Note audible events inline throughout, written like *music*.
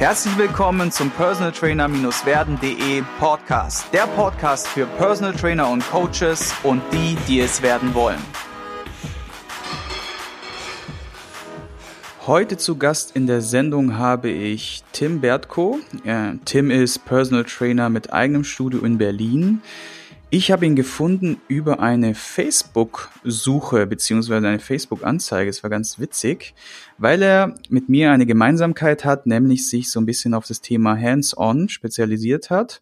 Herzlich willkommen zum Personal Trainer-werden.de Podcast. Der Podcast für Personal Trainer und Coaches und die, die es werden wollen. Heute zu Gast in der Sendung habe ich Tim Bertko. Tim ist Personal Trainer mit eigenem Studio in Berlin. Ich habe ihn gefunden über eine Facebook-Suche beziehungsweise eine Facebook-Anzeige. Es war ganz witzig, weil er mit mir eine Gemeinsamkeit hat, nämlich sich so ein bisschen auf das Thema Hands-on spezialisiert hat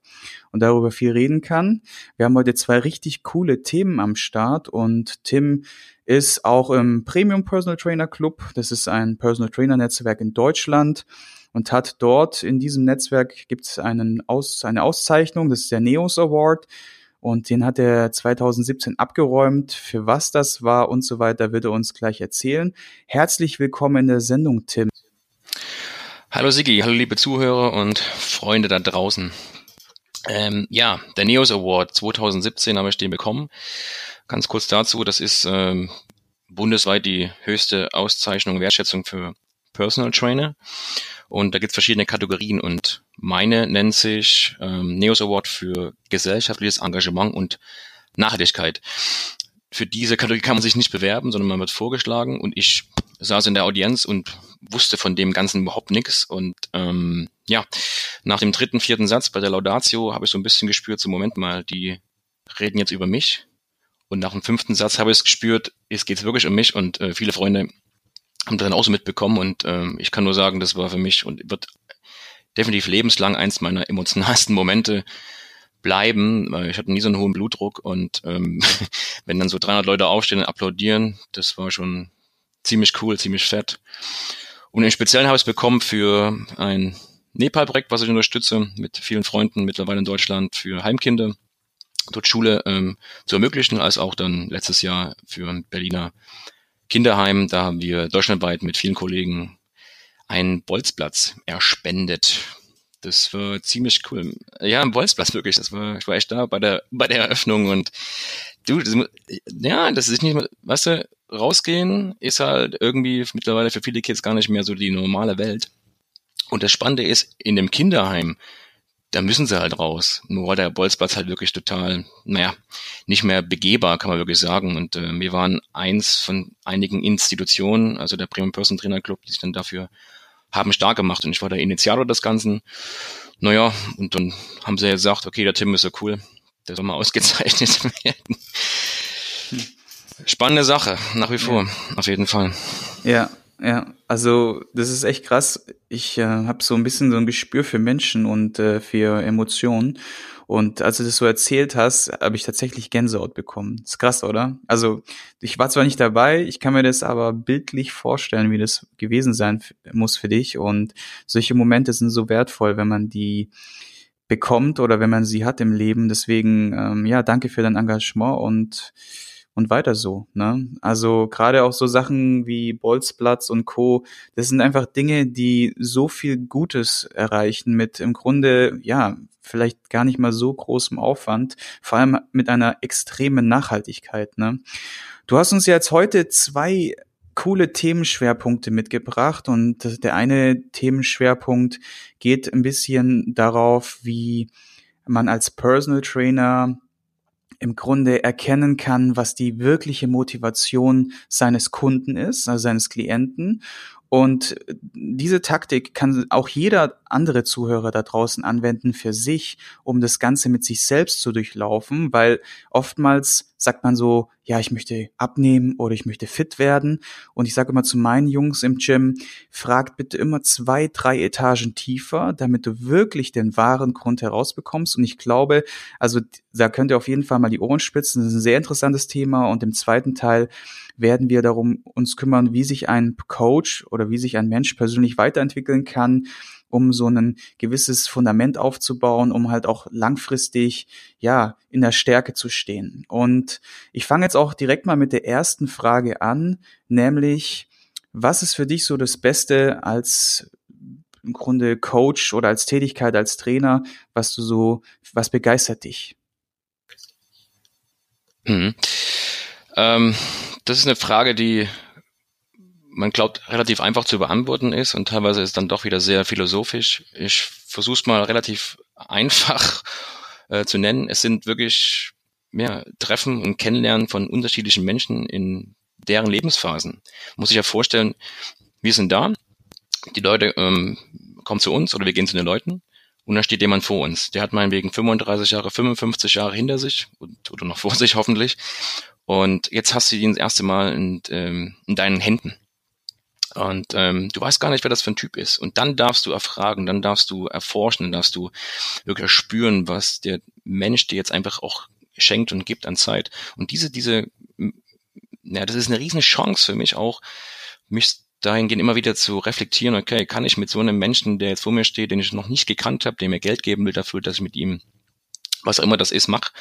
und darüber viel reden kann. Wir haben heute zwei richtig coole Themen am Start und Tim ist auch im Premium Personal Trainer Club. Das ist ein Personal Trainer Netzwerk in Deutschland und hat dort in diesem Netzwerk gibt es einen Aus, eine Auszeichnung, das ist der NEOS Award und den hat er 2017 abgeräumt. Für was das war und so weiter, wird er uns gleich erzählen. Herzlich willkommen in der Sendung, Tim. Hallo Sigi, hallo liebe Zuhörer und Freunde da draußen. Ähm, ja, der NEOS Award 2017 habe ich den bekommen. Ganz kurz dazu, das ist ähm, bundesweit die höchste Auszeichnung Wertschätzung für Personal Trainer. Und da gibt es verschiedene Kategorien und meine nennt sich ähm, NEOS Award für gesellschaftliches Engagement und Nachhaltigkeit. Für diese Kategorie kann man sich nicht bewerben, sondern man wird vorgeschlagen und ich saß in der Audienz und wusste von dem Ganzen überhaupt nichts. Und ähm, ja, nach dem dritten, vierten Satz bei der Laudatio habe ich so ein bisschen gespürt, so Moment mal, die reden jetzt über mich. Und nach dem fünften Satz habe ich es gespürt, es geht wirklich um mich und äh, viele Freunde haben das dann auch so mitbekommen und ähm, ich kann nur sagen, das war für mich und wird definitiv lebenslang eins meiner emotionalsten Momente bleiben, weil ich hatte nie so einen hohen Blutdruck und ähm, *laughs* wenn dann so 300 Leute aufstehen und applaudieren, das war schon ziemlich cool, ziemlich fett. Und im Speziellen habe ich es bekommen für ein Nepal-Projekt, was ich unterstütze, mit vielen Freunden mittlerweile in Deutschland für Heimkinder, dort Schule ähm, zu ermöglichen, als auch dann letztes Jahr für ein Berliner Kinderheim. Da haben wir deutschlandweit mit vielen Kollegen einen Bolzplatz erspendet. Das war ziemlich cool. Ja, ein Bolzplatz wirklich. Das war, ich war echt da bei der, bei der Eröffnung und du, das, ja, das ist nicht mal, weißt du, rausgehen ist halt irgendwie mittlerweile für viele Kids gar nicht mehr so die normale Welt. Und das Spannende ist, in dem Kinderheim, da müssen sie halt raus. Nur war der Bolzplatz halt wirklich total, naja, nicht mehr begehbar, kann man wirklich sagen. Und äh, wir waren eins von einigen Institutionen, also der Premium Person Trainer Club, die sich dann dafür haben stark gemacht. Und ich war der Initiator des Ganzen. Naja, und dann haben sie ja gesagt, okay, der Tim ist so cool, der soll mal *laughs* ausgezeichnet werden. Spannende Sache, nach wie vor, ja. auf jeden Fall. Ja, ja, also das ist echt krass. Ich äh, habe so ein bisschen so ein Gespür für Menschen und äh, für Emotionen. Und als du das so erzählt hast, habe ich tatsächlich Gänsehaut bekommen. ist krass, oder? Also ich war zwar nicht dabei, ich kann mir das aber bildlich vorstellen, wie das gewesen sein muss für dich. Und solche Momente sind so wertvoll, wenn man die bekommt oder wenn man sie hat im Leben. Deswegen, ähm, ja, danke für dein Engagement und und weiter so. Ne? Also gerade auch so Sachen wie Bolzplatz und Co. Das sind einfach Dinge, die so viel Gutes erreichen mit im Grunde ja vielleicht gar nicht mal so großem Aufwand, vor allem mit einer extremen Nachhaltigkeit. Ne? Du hast uns jetzt heute zwei coole Themenschwerpunkte mitgebracht und der eine Themenschwerpunkt geht ein bisschen darauf, wie man als Personal Trainer im Grunde erkennen kann, was die wirkliche Motivation seines Kunden ist, also seines Klienten. Und diese Taktik kann auch jeder andere Zuhörer da draußen anwenden für sich, um das Ganze mit sich selbst zu durchlaufen, weil oftmals sagt man so, ja, ich möchte abnehmen oder ich möchte fit werden. Und ich sage immer zu meinen Jungs im Gym, fragt bitte immer zwei, drei Etagen tiefer, damit du wirklich den wahren Grund herausbekommst. Und ich glaube, also da könnt ihr auf jeden Fall mal die Ohren spitzen. Das ist ein sehr interessantes Thema. Und im zweiten Teil werden wir darum uns kümmern, wie sich ein Coach oder wie sich ein Mensch persönlich weiterentwickeln kann um so ein gewisses Fundament aufzubauen, um halt auch langfristig, ja, in der Stärke zu stehen. Und ich fange jetzt auch direkt mal mit der ersten Frage an, nämlich, was ist für dich so das Beste als im Grunde Coach oder als Tätigkeit als Trainer, was du so, was begeistert dich? Mhm. Ähm, das ist eine Frage, die man glaubt, relativ einfach zu beantworten ist und teilweise ist dann doch wieder sehr philosophisch. Ich versuche es mal relativ einfach äh, zu nennen. Es sind wirklich ja, Treffen und Kennenlernen von unterschiedlichen Menschen in deren Lebensphasen. Muss ich ja vorstellen, wir sind da, die Leute ähm, kommen zu uns oder wir gehen zu den Leuten und da steht jemand vor uns. Der hat meinetwegen 35 Jahre, 55 Jahre hinter sich und, oder noch vor sich *laughs* hoffentlich. Und jetzt hast du ihn das erste Mal in, ähm, in deinen Händen. Und ähm, du weißt gar nicht, wer das für ein Typ ist. Und dann darfst du erfragen, dann darfst du erforschen, dann darfst du wirklich spüren, was der Mensch dir jetzt einfach auch schenkt und gibt an Zeit. Und diese, diese, ja, das ist eine riesen Chance für mich auch, mich dahingehend immer wieder zu reflektieren, okay, kann ich mit so einem Menschen, der jetzt vor mir steht, den ich noch nicht gekannt habe, der mir Geld geben will dafür, dass ich mit ihm, was auch immer das ist, mache,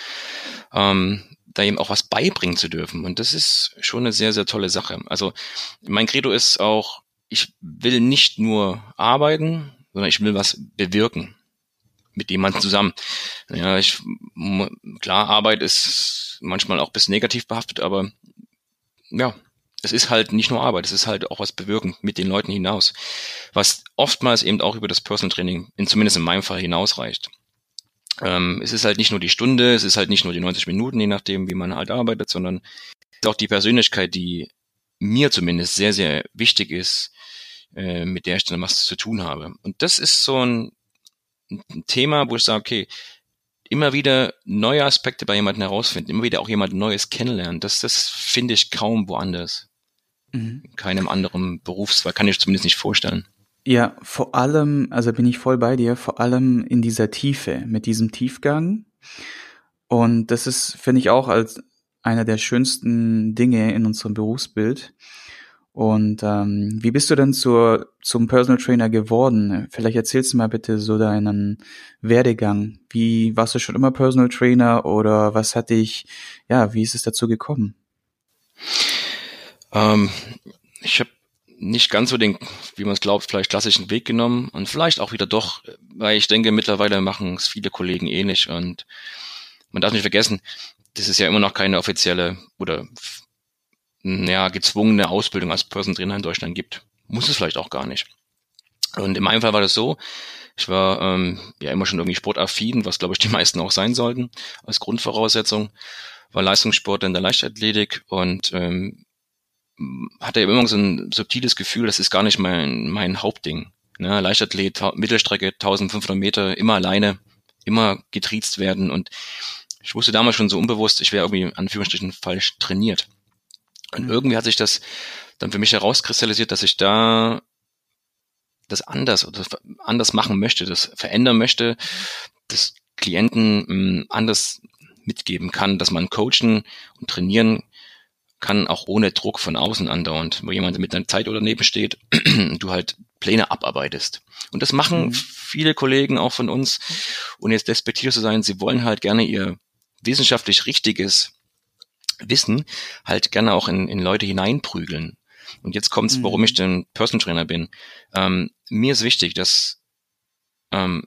ähm, da ihm auch was beibringen zu dürfen. Und das ist schon eine sehr, sehr tolle Sache. Also mein Credo ist auch, ich will nicht nur arbeiten, sondern ich will was bewirken mit jemandem zusammen. Ja, ich, klar, Arbeit ist manchmal auch bisschen negativ behaftet, aber ja, es ist halt nicht nur Arbeit, es ist halt auch was bewirken mit den Leuten hinaus, was oftmals eben auch über das Personal Training, in, zumindest in meinem Fall, hinausreicht. Ähm, es ist halt nicht nur die Stunde, es ist halt nicht nur die 90 Minuten, je nachdem, wie man halt arbeitet, sondern es ist auch die Persönlichkeit, die mir zumindest sehr, sehr wichtig ist, äh, mit der ich dann was zu tun habe. Und das ist so ein ein Thema, wo ich sage, okay, immer wieder neue Aspekte bei jemandem herausfinden, immer wieder auch jemand Neues kennenlernen. Das, das finde ich kaum woanders. Mhm. In keinem anderen Berufszweig kann ich zumindest nicht vorstellen. Ja, vor allem, also bin ich voll bei dir, vor allem in dieser Tiefe, mit diesem Tiefgang. Und das ist, finde ich, auch als einer der schönsten Dinge in unserem Berufsbild, und ähm, wie bist du denn zur, zum Personal Trainer geworden? Vielleicht erzählst du mal bitte so deinen Werdegang. Wie warst du schon immer Personal Trainer oder was hat dich, ja, wie ist es dazu gekommen? Ähm, ich habe nicht ganz so den, wie man es glaubt, vielleicht klassischen Weg genommen und vielleicht auch wieder doch, weil ich denke, mittlerweile machen es viele Kollegen ähnlich und man darf nicht vergessen, das ist ja immer noch keine offizielle oder ja, gezwungene Ausbildung als Person Trainer in Deutschland gibt. Muss es vielleicht auch gar nicht. Und in meinem Fall war das so, ich war ähm, ja immer schon irgendwie sportaffin, was glaube ich die meisten auch sein sollten, als Grundvoraussetzung. War Leistungssport in der Leichtathletik und ähm, hatte immer so ein subtiles Gefühl, das ist gar nicht mein, mein Hauptding. Ne? Leichtathlet, Mittelstrecke, 1500 Meter, immer alleine, immer getriezt werden und ich wusste damals schon so unbewusst, ich wäre irgendwie an Anführungsstrichen falsch trainiert. Und mhm. irgendwie hat sich das dann für mich herauskristallisiert, dass ich da das anders oder anders machen möchte, das verändern möchte, das Klienten mh, hm, anders mitgeben kann, dass man coachen und trainieren kann, auch ohne Druck von außen andauernd, wo jemand mit einer Zeit oder daneben steht *clears throat* du halt Pläne abarbeitest. Und das machen mhm. viele Kollegen auch von uns. Und jetzt despektierlich zu sein, sie wollen halt gerne ihr wissenschaftlich richtiges Wissen halt gerne auch in, in Leute hineinprügeln. Und jetzt kommt's, warum ich mhm. denn Person Trainer bin. Ähm, mir ist wichtig, dass ähm,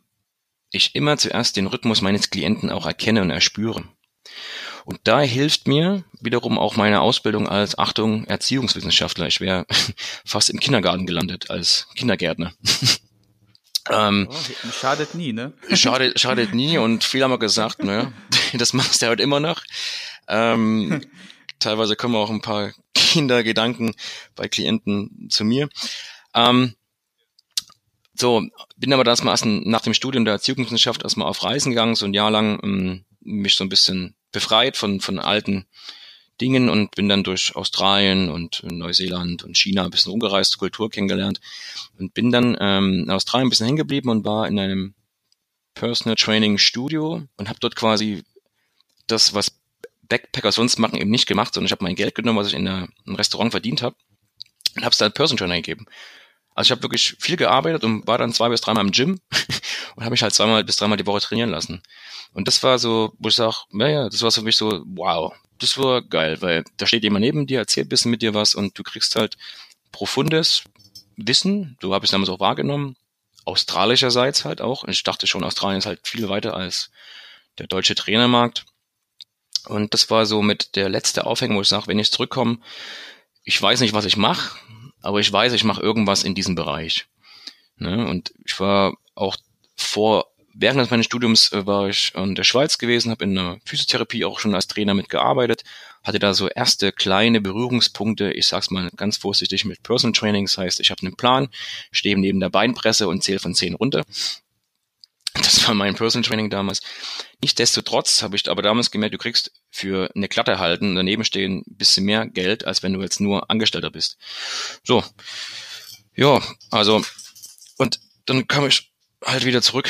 ich immer zuerst den Rhythmus meines Klienten auch erkenne und erspüre. Und da hilft mir wiederum auch meine Ausbildung als Achtung Erziehungswissenschaftler. Ich wäre *laughs* fast im Kindergarten gelandet als Kindergärtner. *laughs* ähm, oh, schadet nie, ne? *laughs* Schadet, schadet nie und viele haben gesagt, ne, das machst du halt immer noch. Ähm, teilweise kommen auch ein paar Kindergedanken bei Klienten zu mir. Ähm, so, bin aber das mal erst nach dem Studium der Erziehungswissenschaft erstmal auf Reisen gegangen, so ein Jahr lang ähm, mich so ein bisschen befreit von, von alten Dingen und bin dann durch Australien und Neuseeland und China ein bisschen rumgereist, Kultur kennengelernt und bin dann ähm, in Australien ein bisschen hängen geblieben und war in einem Personal Training Studio und habe dort quasi das, was Backpacker sonst machen, eben nicht gemacht, sondern ich habe mein Geld genommen, was ich in einem Restaurant verdient habe und habe es dann Person Trainer gegeben. Also ich habe wirklich viel gearbeitet und war dann zwei bis dreimal im Gym *laughs* und habe mich halt zweimal bis dreimal die Woche trainieren lassen. Und das war so, wo ich sage, naja, das war für mich so, wow, das war geil, weil da steht jemand neben dir, erzählt ein bisschen mit dir was und du kriegst halt profundes Wissen, so habe ich damals auch wahrgenommen, australischerseits halt auch. Und ich dachte schon, Australien ist halt viel weiter als der deutsche Trainermarkt. Und das war so mit der letzte Aufhängung, wo ich sage, wenn ich zurückkomme, ich weiß nicht, was ich mache, aber ich weiß, ich mache irgendwas in diesem Bereich. Ne? Und ich war auch vor, während meines Studiums äh, war ich in der Schweiz gewesen, habe in der Physiotherapie auch schon als Trainer mitgearbeitet, hatte da so erste kleine Berührungspunkte, ich sag's mal ganz vorsichtig mit Personal Training, das heißt, ich habe einen Plan, stehe neben der Beinpresse und zähle von zehn runter. Das war mein Personal Training damals. Nichtsdestotrotz habe ich aber damals gemerkt, du kriegst für eine Klatte halten, daneben stehen ein bisschen mehr Geld, als wenn du jetzt nur Angestellter bist. So. Ja, also, und dann kam ich halt wieder zurück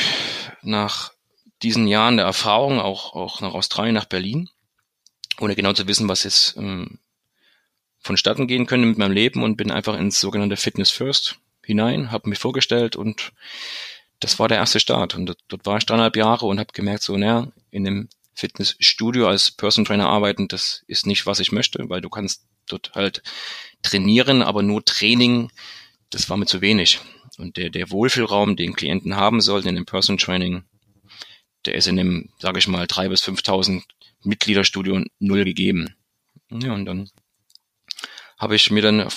nach diesen Jahren der Erfahrung, auch, auch nach Australien, nach Berlin, ohne genau zu wissen, was jetzt ähm, vonstatten gehen könnte mit meinem Leben und bin einfach ins sogenannte Fitness First hinein, habe mich vorgestellt und das war der erste Start. Und dort war ich dreieinhalb Jahre und habe gemerkt, so, naja, in einem Fitnessstudio als Person Trainer arbeiten, das ist nicht, was ich möchte, weil du kannst dort halt trainieren, aber nur Training, das war mir zu wenig. Und der, der Wohlfühlraum, den Klienten haben sollten in dem Person Training, der ist in dem, sage ich mal, drei bis 5.000 Mitgliederstudio null gegeben. Ja, und dann habe ich mir dann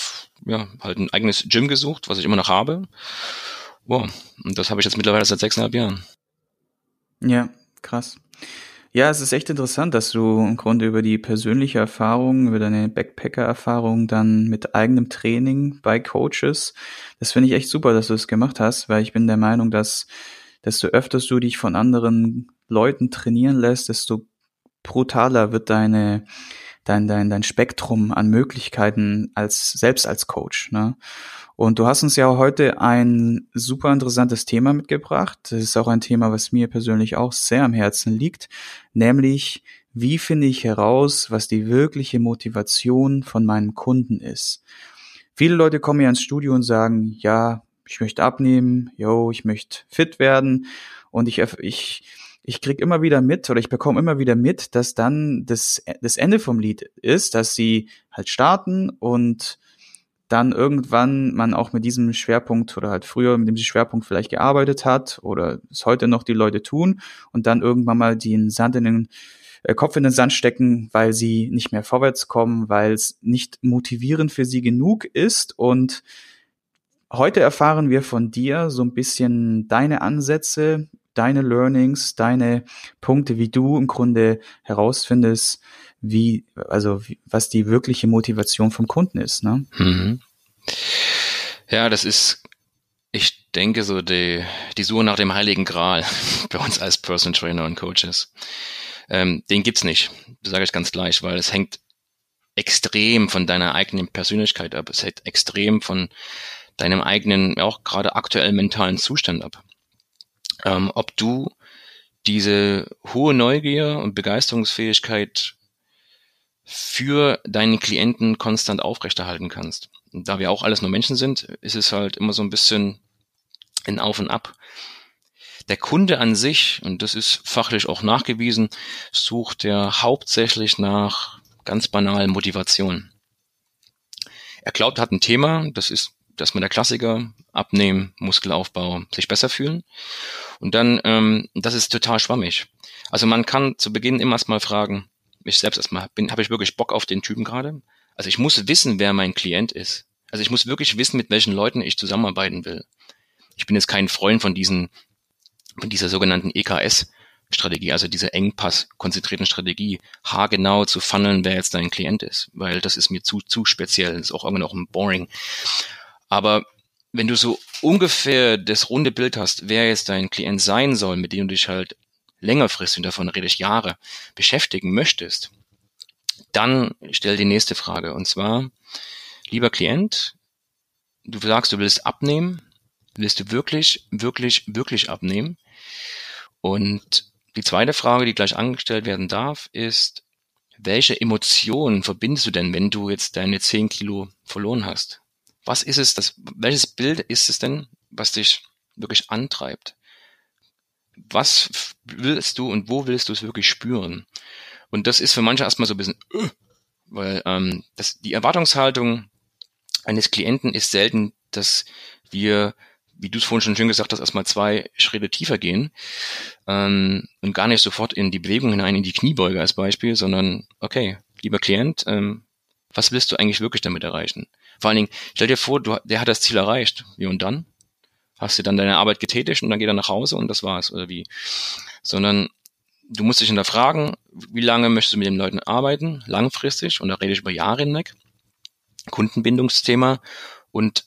ja, halt ein eigenes Gym gesucht, was ich immer noch habe. Wow, und das habe ich jetzt mittlerweile seit sechseinhalb Jahren. Ja, krass. Ja, es ist echt interessant, dass du im Grunde über die persönliche Erfahrung, über deine Backpacker-Erfahrung dann mit eigenem Training bei Coaches, das finde ich echt super, dass du es das gemacht hast, weil ich bin der Meinung, dass desto öfters du dich von anderen Leuten trainieren lässt, desto brutaler wird deine dein, dein, dein Spektrum an Möglichkeiten als selbst als Coach. Ne? Und du hast uns ja heute ein super interessantes Thema mitgebracht. Das ist auch ein Thema, was mir persönlich auch sehr am Herzen liegt, nämlich wie finde ich heraus, was die wirkliche Motivation von meinen Kunden ist. Viele Leute kommen ja ins Studio und sagen, ja, ich möchte abnehmen, yo, ich möchte fit werden und ich, ich, ich krieg immer wieder mit oder ich bekomme immer wieder mit, dass dann das, das Ende vom Lied ist, dass sie halt starten und dann irgendwann man auch mit diesem Schwerpunkt oder halt früher mit dem Schwerpunkt vielleicht gearbeitet hat oder es heute noch die Leute tun und dann irgendwann mal den Sand in den äh, Kopf in den Sand stecken, weil sie nicht mehr vorwärts kommen, weil es nicht motivierend für sie genug ist. Und heute erfahren wir von dir so ein bisschen deine Ansätze, deine Learnings, deine Punkte, wie du im Grunde herausfindest, wie, also wie, was die wirkliche Motivation vom Kunden ist. Ne? Mhm. Ja, das ist, ich denke, so die, die Suche nach dem Heiligen Gral *laughs* bei uns als Personal Trainer und Coaches. Ähm, den gibt's nicht, sage ich ganz gleich, weil es hängt extrem von deiner eigenen Persönlichkeit ab. Es hängt extrem von deinem eigenen, auch gerade aktuell mentalen Zustand ab. Ähm, ob du diese hohe Neugier und Begeisterungsfähigkeit für deinen Klienten konstant aufrechterhalten kannst. Und da wir auch alles nur Menschen sind, ist es halt immer so ein bisschen ein Auf und Ab. Der Kunde an sich, und das ist fachlich auch nachgewiesen, sucht ja hauptsächlich nach ganz banalen Motivation. Er glaubt, hat ein Thema, das ist das mit der Klassiker, abnehmen, Muskelaufbau, sich besser fühlen. Und dann, ähm, das ist total schwammig. Also man kann zu Beginn immer erstmal fragen, mich selbst erstmal, bin, habe ich wirklich Bock auf den Typen gerade? Also ich muss wissen, wer mein Klient ist. Also ich muss wirklich wissen, mit welchen Leuten ich zusammenarbeiten will. Ich bin jetzt kein Freund von diesen, von dieser sogenannten EKS, Strategie, also diese Engpass-konzentrierten Strategie, haargenau zu funneln, wer jetzt dein Klient ist, weil das ist mir zu, zu speziell, das ist auch irgendwann auch ein boring. Aber wenn du so ungefähr das runde Bild hast, wer jetzt dein Klient sein soll, mit dem du dich halt längerfristig, und davon rede ich Jahre, beschäftigen möchtest, dann stell die nächste Frage. Und zwar, lieber Klient, du sagst, du willst abnehmen. Willst du wirklich, wirklich, wirklich abnehmen? Und die zweite Frage, die gleich angestellt werden darf, ist, welche Emotionen verbindest du denn, wenn du jetzt deine 10 Kilo verloren hast? Was ist es, das, welches Bild ist es denn, was dich wirklich antreibt? was willst du und wo willst du es wirklich spüren? Und das ist für manche erstmal so ein bisschen, uh, weil ähm, das, die Erwartungshaltung eines Klienten ist selten, dass wir, wie du es vorhin schon schön gesagt hast, erstmal zwei Schritte tiefer gehen ähm, und gar nicht sofort in die Bewegung hinein, in die Kniebeuge als Beispiel, sondern okay, lieber Klient, ähm, was willst du eigentlich wirklich damit erreichen? Vor allen Dingen, stell dir vor, du, der hat das Ziel erreicht. Wie und dann? Hast du dann deine Arbeit getätigt und dann geht er nach Hause und das war's, oder wie? Sondern du musst dich hinterfragen, wie lange möchtest du mit den Leuten arbeiten, langfristig, und da rede ich über Jahre hinweg. Kundenbindungsthema und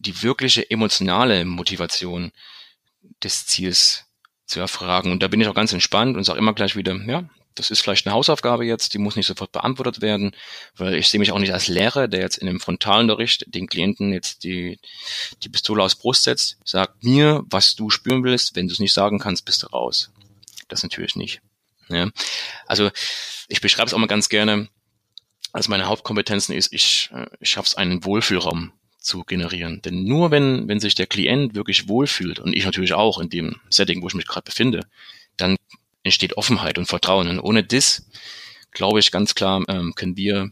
die wirkliche emotionale Motivation des Ziels zu erfragen. Und da bin ich auch ganz entspannt und sage immer gleich wieder, ja, das ist vielleicht eine Hausaufgabe jetzt, die muss nicht sofort beantwortet werden, weil ich sehe mich auch nicht als Lehrer, der jetzt in einem Frontalunterricht den Klienten jetzt die, die Pistole aus Brust setzt. Sag mir, was du spüren willst. Wenn du es nicht sagen kannst, bist du raus. Das natürlich nicht. Ja. Also ich beschreibe es auch mal ganz gerne, als meine Hauptkompetenzen ist, ich, ich schaffe es, einen Wohlfühlraum zu generieren. Denn nur wenn, wenn sich der Klient wirklich wohlfühlt und ich natürlich auch in dem Setting, wo ich mich gerade befinde, dann entsteht Offenheit und Vertrauen. Und ohne das, glaube ich ganz klar, ähm, können wir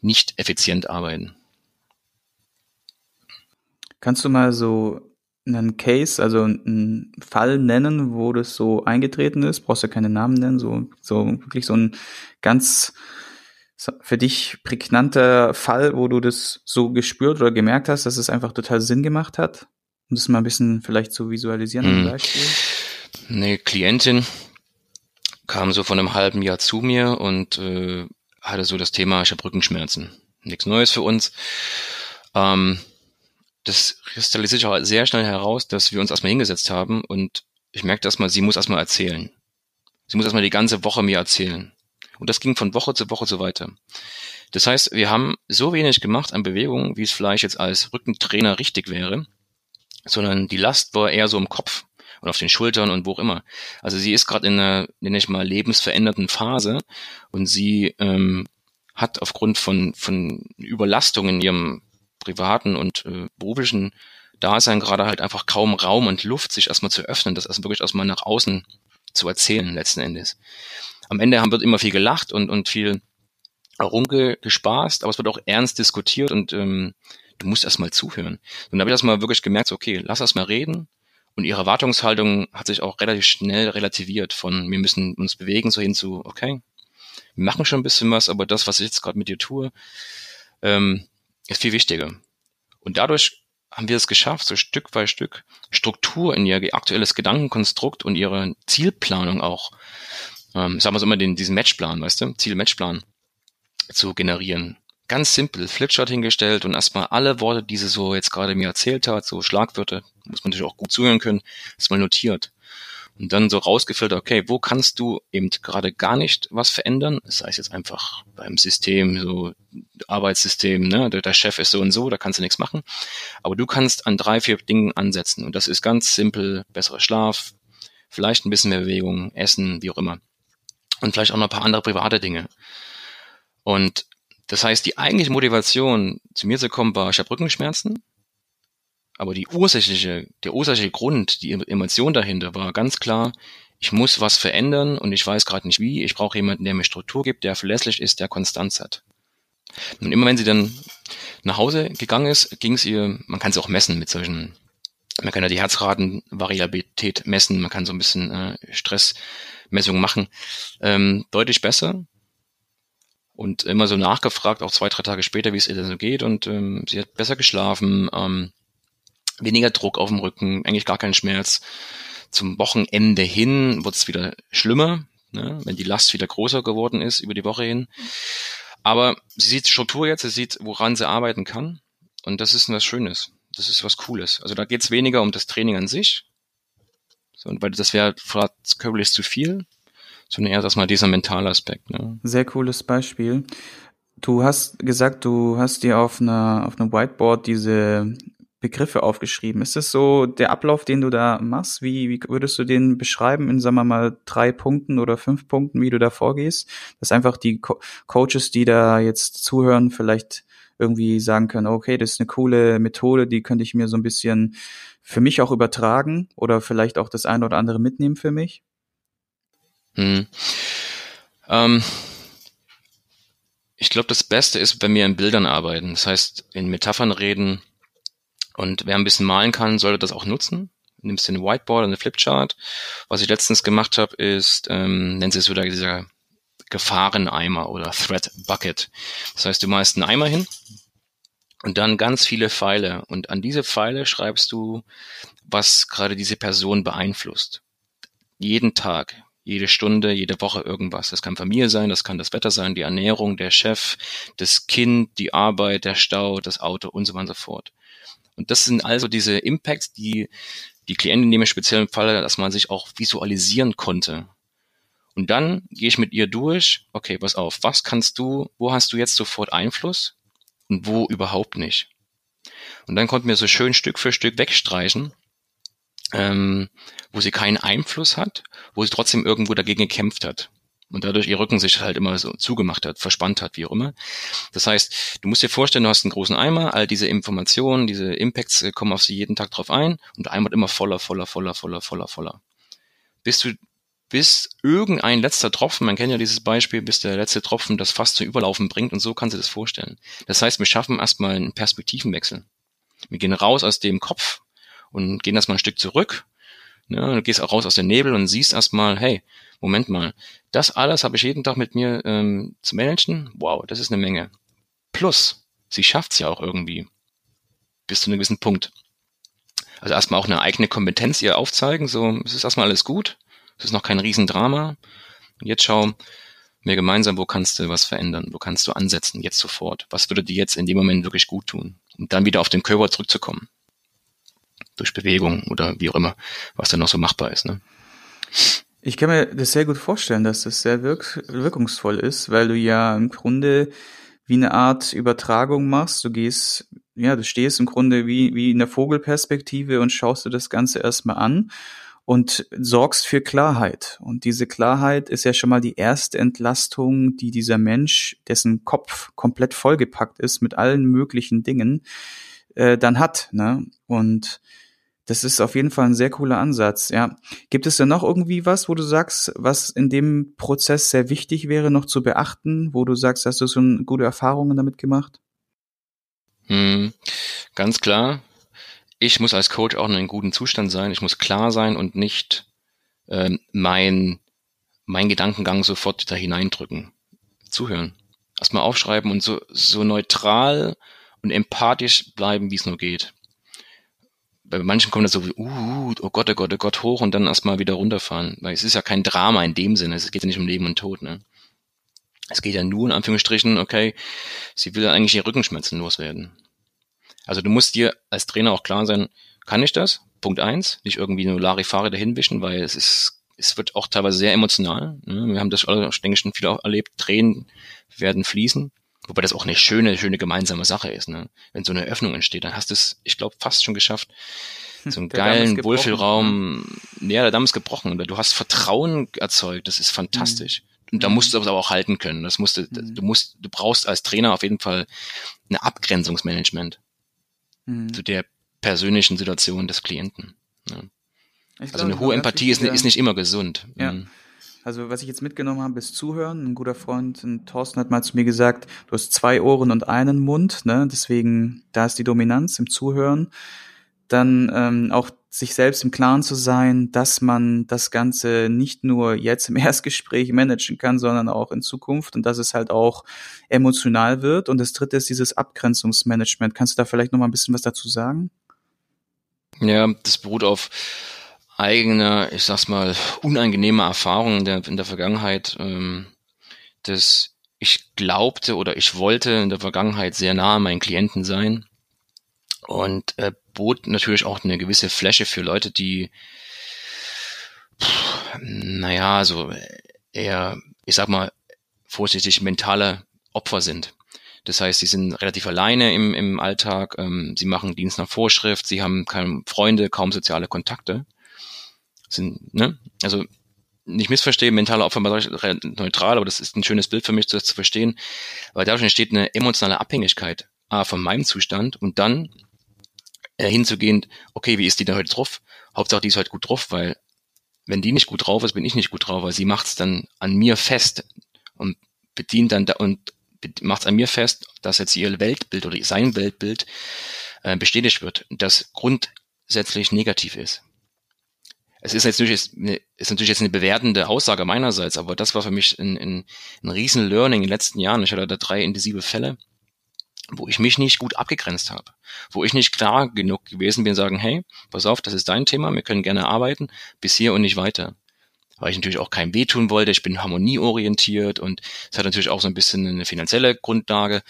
nicht effizient arbeiten. Kannst du mal so einen Case, also einen Fall nennen, wo das so eingetreten ist? Brauchst du keine Namen nennen, so, so wirklich so ein ganz für dich prägnanter Fall, wo du das so gespürt oder gemerkt hast, dass es einfach total Sinn gemacht hat? Um das mal ein bisschen vielleicht zu visualisieren, hm. Beispiel? Eine Klientin kam so von einem halben Jahr zu mir und äh, hatte so das Thema, ich habe Rückenschmerzen. Nichts Neues für uns. Ähm, das kristallisiert sich auch sehr schnell heraus, dass wir uns erstmal hingesetzt haben und ich merkte erstmal, sie muss erstmal erzählen. Sie muss erstmal die ganze Woche mir erzählen. Und das ging von Woche zu Woche so weiter. Das heißt, wir haben so wenig gemacht an Bewegungen, wie es vielleicht jetzt als Rückentrainer richtig wäre, sondern die Last war eher so im Kopf und auf den Schultern und wo auch immer. Also sie ist gerade in einer, nenne ich mal, lebensveränderten Phase und sie ähm, hat aufgrund von, von Überlastung in ihrem privaten und äh, beruflichen Dasein gerade halt einfach kaum Raum und Luft, sich erstmal zu öffnen, das erstmal wirklich erstmal nach außen zu erzählen letzten Endes am Ende haben wird immer viel gelacht und, und viel rumgespaßt, aber es wird auch ernst diskutiert und ähm, du musst erstmal zuhören. Und da habe ich erstmal wirklich gemerkt, so, okay, lass erst mal reden. Und ihre Erwartungshaltung hat sich auch relativ schnell relativiert von wir müssen uns bewegen, so hin zu, okay, wir machen schon ein bisschen was, aber das, was ich jetzt gerade mit dir tue, ähm, ist viel wichtiger. Und dadurch haben wir es geschafft, so Stück bei Stück Struktur in ihr aktuelles Gedankenkonstrukt und ihre Zielplanung auch ähm, sagen wir so immer den, diesen Matchplan, weißt du, Ziel-Matchplan zu generieren. Ganz simpel, Flipchart hingestellt und erstmal alle Worte, die sie so jetzt gerade mir erzählt hat, so Schlagwörter, muss man natürlich auch gut zuhören können, erstmal notiert. Und dann so rausgefiltert, okay, wo kannst du eben gerade gar nicht was verändern? Das heißt jetzt einfach beim System, so Arbeitssystem, ne, der, der Chef ist so und so, da kannst du nichts machen. Aber du kannst an drei, vier Dingen ansetzen. Und das ist ganz simpel, besserer Schlaf, vielleicht ein bisschen mehr Bewegung, Essen, wie auch immer und vielleicht auch noch ein paar andere private Dinge. Und das heißt, die eigentliche Motivation, zu mir zu kommen, war, ich habe Rückenschmerzen. Aber die ursächliche, der ursächliche Grund, die Emotion dahinter war ganz klar, ich muss was verändern und ich weiß gerade nicht wie. Ich brauche jemanden, der mir Struktur gibt, der verlässlich ist, der Konstanz hat. Und immer wenn sie dann nach Hause gegangen ist, ging es ihr, man kann es auch messen mit solchen, man kann ja die Herzratenvariabilität messen, man kann so ein bisschen äh, Stress Messungen machen, ähm, deutlich besser. Und immer so nachgefragt, auch zwei, drei Tage später, wie es ihr denn so geht. Und ähm, sie hat besser geschlafen, ähm, weniger Druck auf dem Rücken, eigentlich gar keinen Schmerz. Zum Wochenende hin wird es wieder schlimmer, ne, wenn die Last wieder größer geworden ist über die Woche hin. Aber sie sieht Struktur jetzt, sie sieht, woran sie arbeiten kann. Und das ist was Schönes. Das ist was Cooles. Also da geht es weniger um das Training an sich, so, weil das wäre körperlich zu viel, sondern eher erstmal dieser mentale Aspekt. Ne? Sehr cooles Beispiel. Du hast gesagt, du hast dir auf einer auf einem Whiteboard diese Begriffe aufgeschrieben. Ist das so der Ablauf, den du da machst? Wie, wie würdest du den beschreiben in, sagen wir mal, drei Punkten oder fünf Punkten, wie du da vorgehst? Dass einfach die Co Coaches, die da jetzt zuhören, vielleicht irgendwie sagen können, okay, das ist eine coole Methode, die könnte ich mir so ein bisschen für mich auch übertragen oder vielleicht auch das eine oder andere mitnehmen für mich? Hm. Ähm, ich glaube, das Beste ist, wenn wir in Bildern arbeiten. Das heißt, in Metaphern reden. Und wer ein bisschen malen kann, sollte das auch nutzen. Nimmst den Whiteboard und eine Flipchart. Was ich letztens gemacht habe, ist, ähm, nennt sich so dieser Gefahreneimer oder Threat Bucket. Das heißt, du malst einen Eimer hin und dann ganz viele Pfeile. Und an diese Pfeile schreibst du, was gerade diese Person beeinflusst. Jeden Tag, jede Stunde, jede Woche irgendwas. Das kann Familie sein, das kann das Wetter sein, die Ernährung, der Chef, das Kind, die Arbeit, der Stau, das Auto und so weiter und so fort. Und das sind also diese Impacts, die die Klientin in dem speziellen Fall, dass man sich auch visualisieren konnte. Und dann gehe ich mit ihr durch, okay, pass auf, was kannst du, wo hast du jetzt sofort Einfluss und wo überhaupt nicht. Und dann konnten wir so schön Stück für Stück wegstreichen, ähm, wo sie keinen Einfluss hat, wo sie trotzdem irgendwo dagegen gekämpft hat und dadurch ihr Rücken sich halt immer so zugemacht hat, verspannt hat, wie auch immer. Das heißt, du musst dir vorstellen, du hast einen großen Eimer, all diese Informationen, diese Impacts kommen auf sie jeden Tag drauf ein und der Eimer wird immer voller, voller, voller, voller, voller, voller. Bis du bis irgendein letzter Tropfen, man kennt ja dieses Beispiel, bis der letzte Tropfen das fast zum Überlaufen bringt und so kannst du das vorstellen. Das heißt, wir schaffen erstmal einen Perspektivenwechsel. Wir gehen raus aus dem Kopf und gehen erstmal ein Stück zurück. Ja, du gehst auch raus aus dem Nebel und siehst erstmal, hey, Moment mal, das alles habe ich jeden Tag mit mir ähm, zu managen. Wow, das ist eine Menge. Plus, sie schafft es ja auch irgendwie bis zu einem gewissen Punkt. Also erstmal auch eine eigene Kompetenz ihr aufzeigen, so, es ist erstmal alles gut, es ist noch kein Riesendrama. Jetzt schau mir gemeinsam, wo kannst du was verändern, wo kannst du ansetzen, jetzt sofort. Was würde dir jetzt in dem Moment wirklich gut tun? Und dann wieder auf den Körper zurückzukommen. Durch Bewegung oder wie auch immer, was dann noch so machbar ist. Ne? Ich kann mir das sehr gut vorstellen, dass das sehr wirk wirkungsvoll ist, weil du ja im Grunde wie eine Art Übertragung machst. Du gehst, ja, du stehst im Grunde wie, wie in der Vogelperspektive und schaust dir das Ganze erstmal an und sorgst für Klarheit. Und diese Klarheit ist ja schon mal die erste Entlastung, die dieser Mensch, dessen Kopf komplett vollgepackt ist mit allen möglichen Dingen, äh, dann hat. Ne? Und das ist auf jeden Fall ein sehr cooler Ansatz, ja. Gibt es denn noch irgendwie was, wo du sagst, was in dem Prozess sehr wichtig wäre, noch zu beachten, wo du sagst, hast du schon gute Erfahrungen damit gemacht? Hm, ganz klar, ich muss als Coach auch in einem guten Zustand sein. Ich muss klar sein und nicht ähm, mein, mein Gedankengang sofort da hineindrücken. Zuhören. Erstmal aufschreiben und so, so neutral und empathisch bleiben, wie es nur geht. Bei manchen kommt das so, uh, oh Gott, oh Gott, oh Gott, hoch und dann erstmal wieder runterfahren. Weil es ist ja kein Drama in dem Sinne. Es geht ja nicht um Leben und Tod, ne? Es geht ja nur in Anführungsstrichen, okay, sie will ja eigentlich ihr Rückenschmerzen loswerden. Also du musst dir als Trainer auch klar sein, kann ich das? Punkt eins, nicht irgendwie nur Larifari dahin wischen, weil es ist, es wird auch teilweise sehr emotional. Ne? Wir haben das, ich denke, schon viel erlebt. Tränen werden fließen. Wobei das auch eine schöne, schöne gemeinsame Sache ist. Ne? Wenn so eine Öffnung entsteht, dann hast du es, ich glaube, fast schon geschafft. So einen geilen Wohlfühlraum. Ja, der Damm ist gebrochen. Du hast Vertrauen erzeugt. Das ist fantastisch. Mhm. Und da musst du aber auch halten können. Das musst du, mhm. du musst, du brauchst als Trainer auf jeden Fall eine Abgrenzungsmanagement mhm. zu der persönlichen Situation des Klienten. Ja. Also glaube, eine hohe Empathie ist, ist, nicht immer gesund. Ja. Also was ich jetzt mitgenommen habe, ist Zuhören. Ein guter Freund, ein Thorsten, hat mal zu mir gesagt, du hast zwei Ohren und einen Mund, ne? Deswegen, da ist die Dominanz im Zuhören dann ähm, auch sich selbst im Klaren zu sein, dass man das Ganze nicht nur jetzt im *laughs* Erstgespräch managen kann, sondern auch in Zukunft und dass es halt auch emotional wird. Und das dritte ist dieses Abgrenzungsmanagement. Kannst du da vielleicht noch mal ein bisschen was dazu sagen? Ja, das beruht auf eigener, ich sag's mal, unangenehmer Erfahrungen in der, in der Vergangenheit. Ähm, dass ich glaubte oder ich wollte in der Vergangenheit sehr nah meinen Klienten sein und äh, bot natürlich auch eine gewisse Fläche für Leute, die, pff, naja, so eher, ich sag mal, vorsichtig mentale Opfer sind. Das heißt, sie sind relativ alleine im, im Alltag, ähm, sie machen Dienst nach Vorschrift, sie haben keine Freunde, kaum soziale Kontakte. Sind, ne? Also nicht missverstehen, mentale Opfer neutral, aber das ist ein schönes Bild für mich, das zu verstehen, weil dadurch entsteht eine emotionale Abhängigkeit A, von meinem Zustand und dann äh, hinzugehen, okay, wie ist die da heute drauf? Hauptsache, die ist heute gut drauf, weil wenn die nicht gut drauf ist, bin ich nicht gut drauf, weil sie macht es dann an mir fest und bedient dann da und macht es an mir fest, dass jetzt ihr Weltbild oder sein Weltbild äh, bestätigt wird, das grundsätzlich negativ ist. Es ist, jetzt natürlich, eine, ist natürlich jetzt eine bewertende Aussage meinerseits, aber das war für mich ein, ein, ein riesen Learning in den letzten Jahren. Ich hatte da drei intensive Fälle wo ich mich nicht gut abgegrenzt habe, wo ich nicht klar genug gewesen bin, sagen, hey, pass auf, das ist dein Thema, wir können gerne arbeiten, bis hier und nicht weiter. Weil ich natürlich auch keinem wehtun wollte, ich bin harmonieorientiert und es hat natürlich auch so ein bisschen eine finanzielle Grundlage.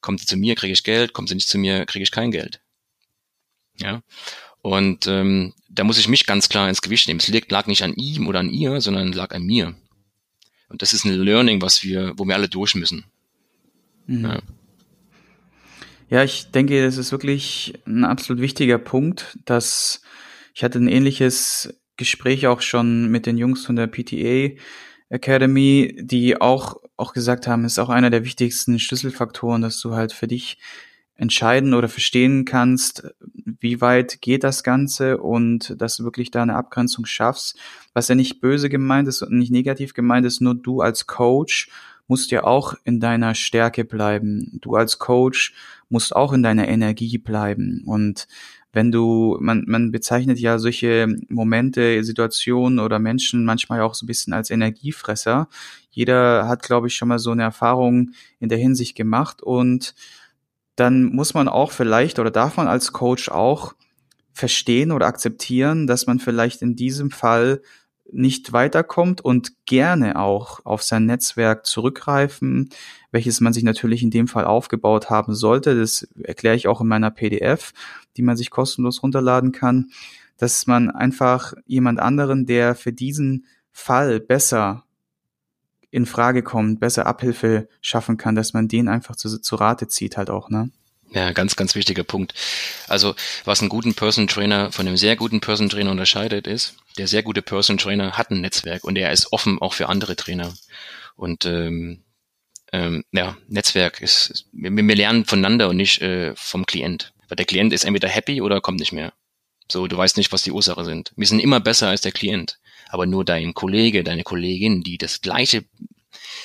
Kommt sie zu mir, kriege ich Geld, kommt sie nicht zu mir, kriege ich kein Geld. Ja. Und ähm, da muss ich mich ganz klar ins Gewicht nehmen. Es lag nicht an ihm oder an ihr, sondern lag an mir. Und das ist ein Learning, was wir, wo wir alle durch müssen. Mhm. Ja. ja, ich denke, das ist wirklich ein absolut wichtiger Punkt, dass ich hatte ein ähnliches Gespräch auch schon mit den Jungs von der PTA Academy, die auch, auch gesagt haben, ist auch einer der wichtigsten Schlüsselfaktoren, dass du halt für dich entscheiden oder verstehen kannst, wie weit geht das Ganze und dass du wirklich da eine Abgrenzung schaffst, was ja nicht böse gemeint ist und nicht negativ gemeint ist, nur du als Coach musst ja auch in deiner Stärke bleiben. Du als Coach musst auch in deiner Energie bleiben und wenn du, man, man bezeichnet ja solche Momente, Situationen oder Menschen manchmal auch so ein bisschen als Energiefresser. Jeder hat, glaube ich, schon mal so eine Erfahrung in der Hinsicht gemacht und dann muss man auch vielleicht oder darf man als Coach auch verstehen oder akzeptieren, dass man vielleicht in diesem Fall nicht weiterkommt und gerne auch auf sein Netzwerk zurückgreifen, welches man sich natürlich in dem Fall aufgebaut haben sollte. Das erkläre ich auch in meiner PDF, die man sich kostenlos runterladen kann, dass man einfach jemand anderen, der für diesen Fall besser in Frage kommt, besser Abhilfe schaffen kann, dass man den einfach zu, zu Rate zieht halt auch, ne? Ja, ganz, ganz wichtiger Punkt. Also, was einen guten Person Trainer von einem sehr guten Person Trainer unterscheidet, ist, der sehr gute Person Trainer hat ein Netzwerk und er ist offen auch für andere Trainer. Und ähm, ähm, ja, Netzwerk ist, wir, wir lernen voneinander und nicht äh, vom Klient. Weil der Klient ist entweder happy oder kommt nicht mehr. So, du weißt nicht, was die Ursache sind. Wir sind immer besser als der Klient. Aber nur dein Kollege, deine Kollegin, die das gleiche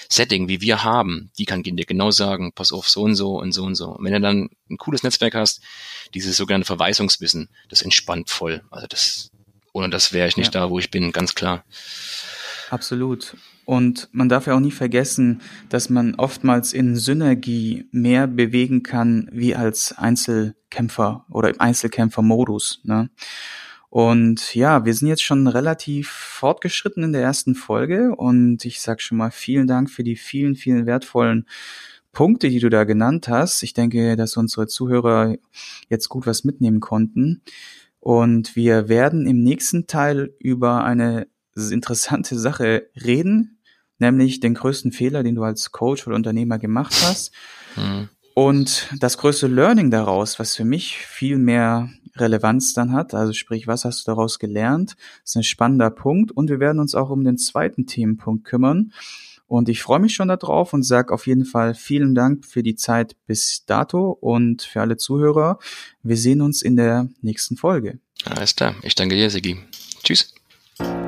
Setting, wie wir haben, die kann dir genau sagen, pass auf, so und so und so und so. Und wenn du dann ein cooles Netzwerk hast, dieses sogenannte Verweisungswissen, das entspannt voll. Also das, ohne das wäre ich nicht ja. da, wo ich bin, ganz klar. Absolut. Und man darf ja auch nie vergessen, dass man oftmals in Synergie mehr bewegen kann wie als Einzelkämpfer oder im Einzelkämpfermodus. Ne? Und ja, wir sind jetzt schon relativ fortgeschritten in der ersten Folge und ich sag schon mal vielen Dank für die vielen, vielen wertvollen Punkte, die du da genannt hast. Ich denke, dass unsere Zuhörer jetzt gut was mitnehmen konnten. Und wir werden im nächsten Teil über eine interessante Sache reden, nämlich den größten Fehler, den du als Coach oder Unternehmer gemacht hast. Mhm. Und das größte Learning daraus, was für mich viel mehr Relevanz dann hat, also sprich, was hast du daraus gelernt, ist ein spannender Punkt. Und wir werden uns auch um den zweiten Themenpunkt kümmern. Und ich freue mich schon darauf und sage auf jeden Fall vielen Dank für die Zeit bis dato und für alle Zuhörer. Wir sehen uns in der nächsten Folge. Alles klar. Ich danke dir, Sigi. Tschüss.